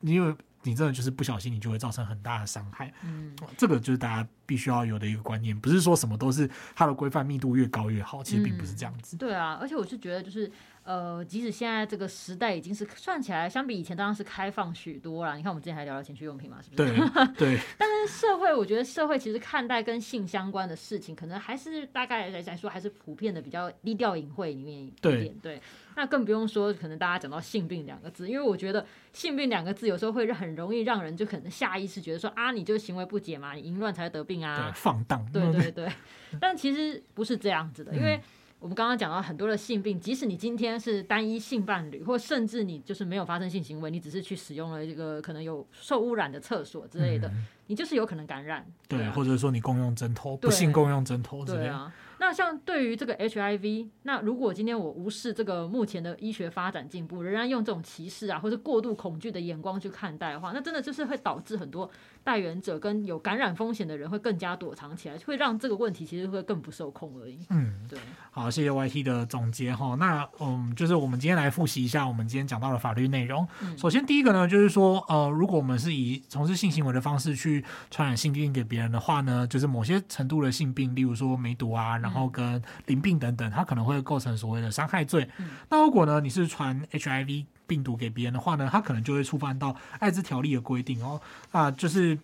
因为。你真的就是不小心，你就会造成很大的伤害。嗯，这个就是大家必须要有的一个观念，不是说什么都是它的规范密度越高越好，其实并不是这样子。嗯、对啊，而且我是觉得就是。呃，即使现在这个时代已经是算起来，相比以前当然是开放许多了。你看，我们之前还聊聊情趣用品嘛，是不是？对 对。但是社会，我觉得社会其实看待跟性相关的事情，可能还是大概来来说，还是普遍的比较低调隐晦里面一点。对，对。那更不用说，可能大家讲到性病两个字，因为我觉得性病两个字有时候会很容易让人就可能下意识觉得说啊，你就是行为不解嘛，你淫乱才会得病啊，对，放荡。对对对。但其实不是这样子的，因为。我们刚刚讲到很多的性病，即使你今天是单一性伴侣，或甚至你就是没有发生性行为，你只是去使用了一个可能有受污染的厕所之类的，嗯、你就是有可能感染。对，对啊、或者说你共用针头，不幸共用针头之类的。对啊。那像对于这个 HIV，那如果今天我无视这个目前的医学发展进步，仍然用这种歧视啊，或者过度恐惧的眼光去看待的话，那真的就是会导致很多带源者跟有感染风险的人会更加躲藏起来，会让这个问题其实会更不受控而已。嗯，对。好，谢谢 YT 的总结哈。那嗯，就是我们今天来复习一下我们今天讲到的法律内容。嗯、首先第一个呢，就是说呃，如果我们是以从事性行为的方式去传染性病给别人的话呢，就是某些程度的性病，例如说梅毒啊。然后跟淋病等等，它可能会构成所谓的伤害罪。嗯、那如果呢，你是传 HIV 病毒给别人的话呢，他可能就会触犯到艾滋条例的规定哦。啊，就是。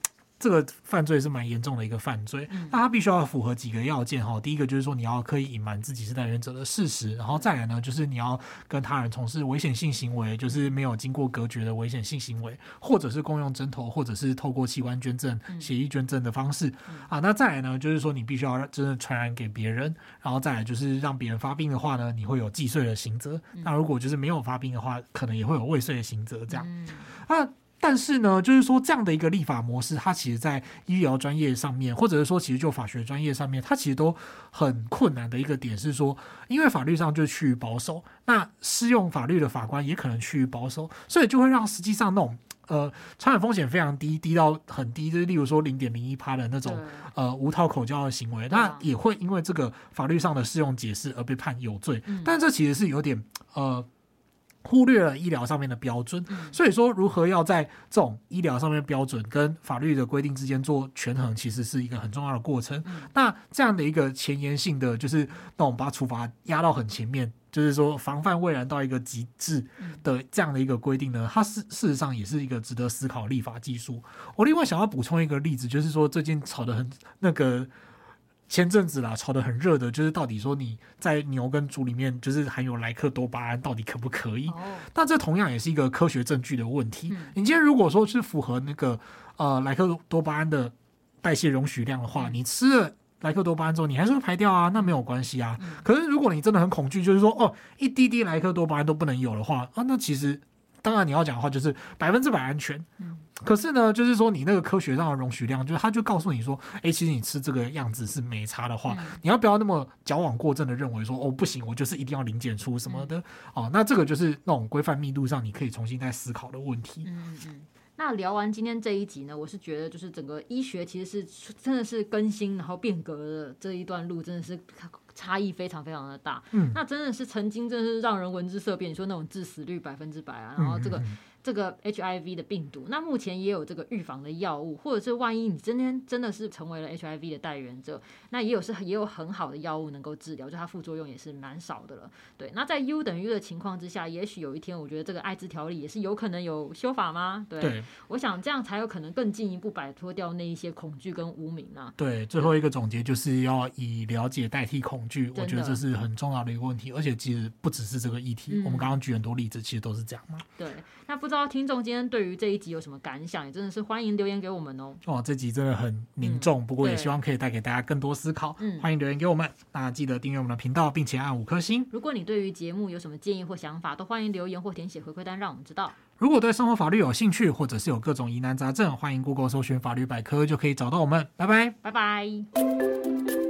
这个犯罪是蛮严重的一个犯罪，嗯、那他必须要符合几个要件哈。第一个就是说你要刻意隐瞒自己是带原者的事实，然后再来呢，就是你要跟他人从事危险性行为，就是没有经过隔绝的危险性行为，或者是共用针头，或者是透过器官捐赠、协议捐赠的方式、嗯、啊。那再来呢，就是说你必须要真的传染给别人，然后再来就是让别人发病的话呢，你会有既遂的刑责。那如果就是没有发病的话，可能也会有未遂的刑责。这样，那、啊。但是呢，就是说这样的一个立法模式，它其实，在医疗专业上面，或者是说，其实就法学专业上面，它其实都很困难的一个点是说，因为法律上就趋于保守，那适用法律的法官也可能趋于保守，所以就会让实际上那种呃传染风险非常低，低到很低，就是例如说零点零一趴的那种呃无套口交的行为，那也会因为这个法律上的适用解释而被判有罪。但这其实是有点呃。忽略了医疗上面的标准，所以说如何要在这种医疗上面标准跟法律的规定之间做权衡，其实是一个很重要的过程。那这样的一个前沿性的，就是那种把处罚压到很前面，就是说防范未然到一个极致的这样的一个规定呢，它事事实上也是一个值得思考立法技术。我另外想要补充一个例子，就是说最近炒的很那个。前阵子啦，炒得很热的，就是到底说你在牛跟猪里面，就是含有莱克多巴胺，到底可不可以？但这同样也是一个科学证据的问题。你今天如果说是符合那个呃莱克多巴胺的代谢容许量的话，你吃了莱克多巴胺之后，你还是会排掉啊，那没有关系啊。可是如果你真的很恐惧，就是说哦，一滴滴莱克多巴胺都不能有的话啊，那其实。当然，你要讲的话就是百分之百安全。嗯，可是呢，就是说你那个科学上的容许量，就是他就告诉你说，哎，其实你吃这个样子是没差的话，你要不要那么矫枉过正的认为说，哦，不行，我就是一定要零检出什么的哦？那这个就是那种规范密度上，你可以重新再思考的问题。嗯嗯。那聊完今天这一集呢，我是觉得就是整个医学其实是真的是更新然后变革的这一段路，真的是。差异非常非常的大，嗯，那真的是曾经真的是让人闻之色变。你说那种致死率百分之百啊，然后这个。这个 HIV 的病毒，那目前也有这个预防的药物，或者是万一你今天真的是成为了 HIV 的代言者，那也有是也有很好的药物能够治疗，就它副作用也是蛮少的了。对，那在 U 等于 U 的情况之下，也许有一天，我觉得这个艾滋条例也是有可能有修法吗？对，对我想这样才有可能更进一步摆脱掉那一些恐惧跟污名啊。对，最后一个总结就是要以了解代替恐惧，我觉得这是很重要的一个问题，而且其实不只是这个议题，嗯、我们刚刚举很多例子，其实都是这样嘛。对，那不知道听众今天对于这一集有什么感想？也真的是欢迎留言给我们哦。哦，这集真的很凝重，嗯、不过也希望可以带给大家更多思考。嗯，欢迎留言给我们，那记得订阅我们的频道，并且按五颗星。如果你对于节目有什么建议或想法，都欢迎留言或填写回馈单，让我们知道。如果对生活法律有兴趣，或者是有各种疑难杂症，欢迎 Google 搜寻法律百科，就可以找到我们。拜拜，拜拜。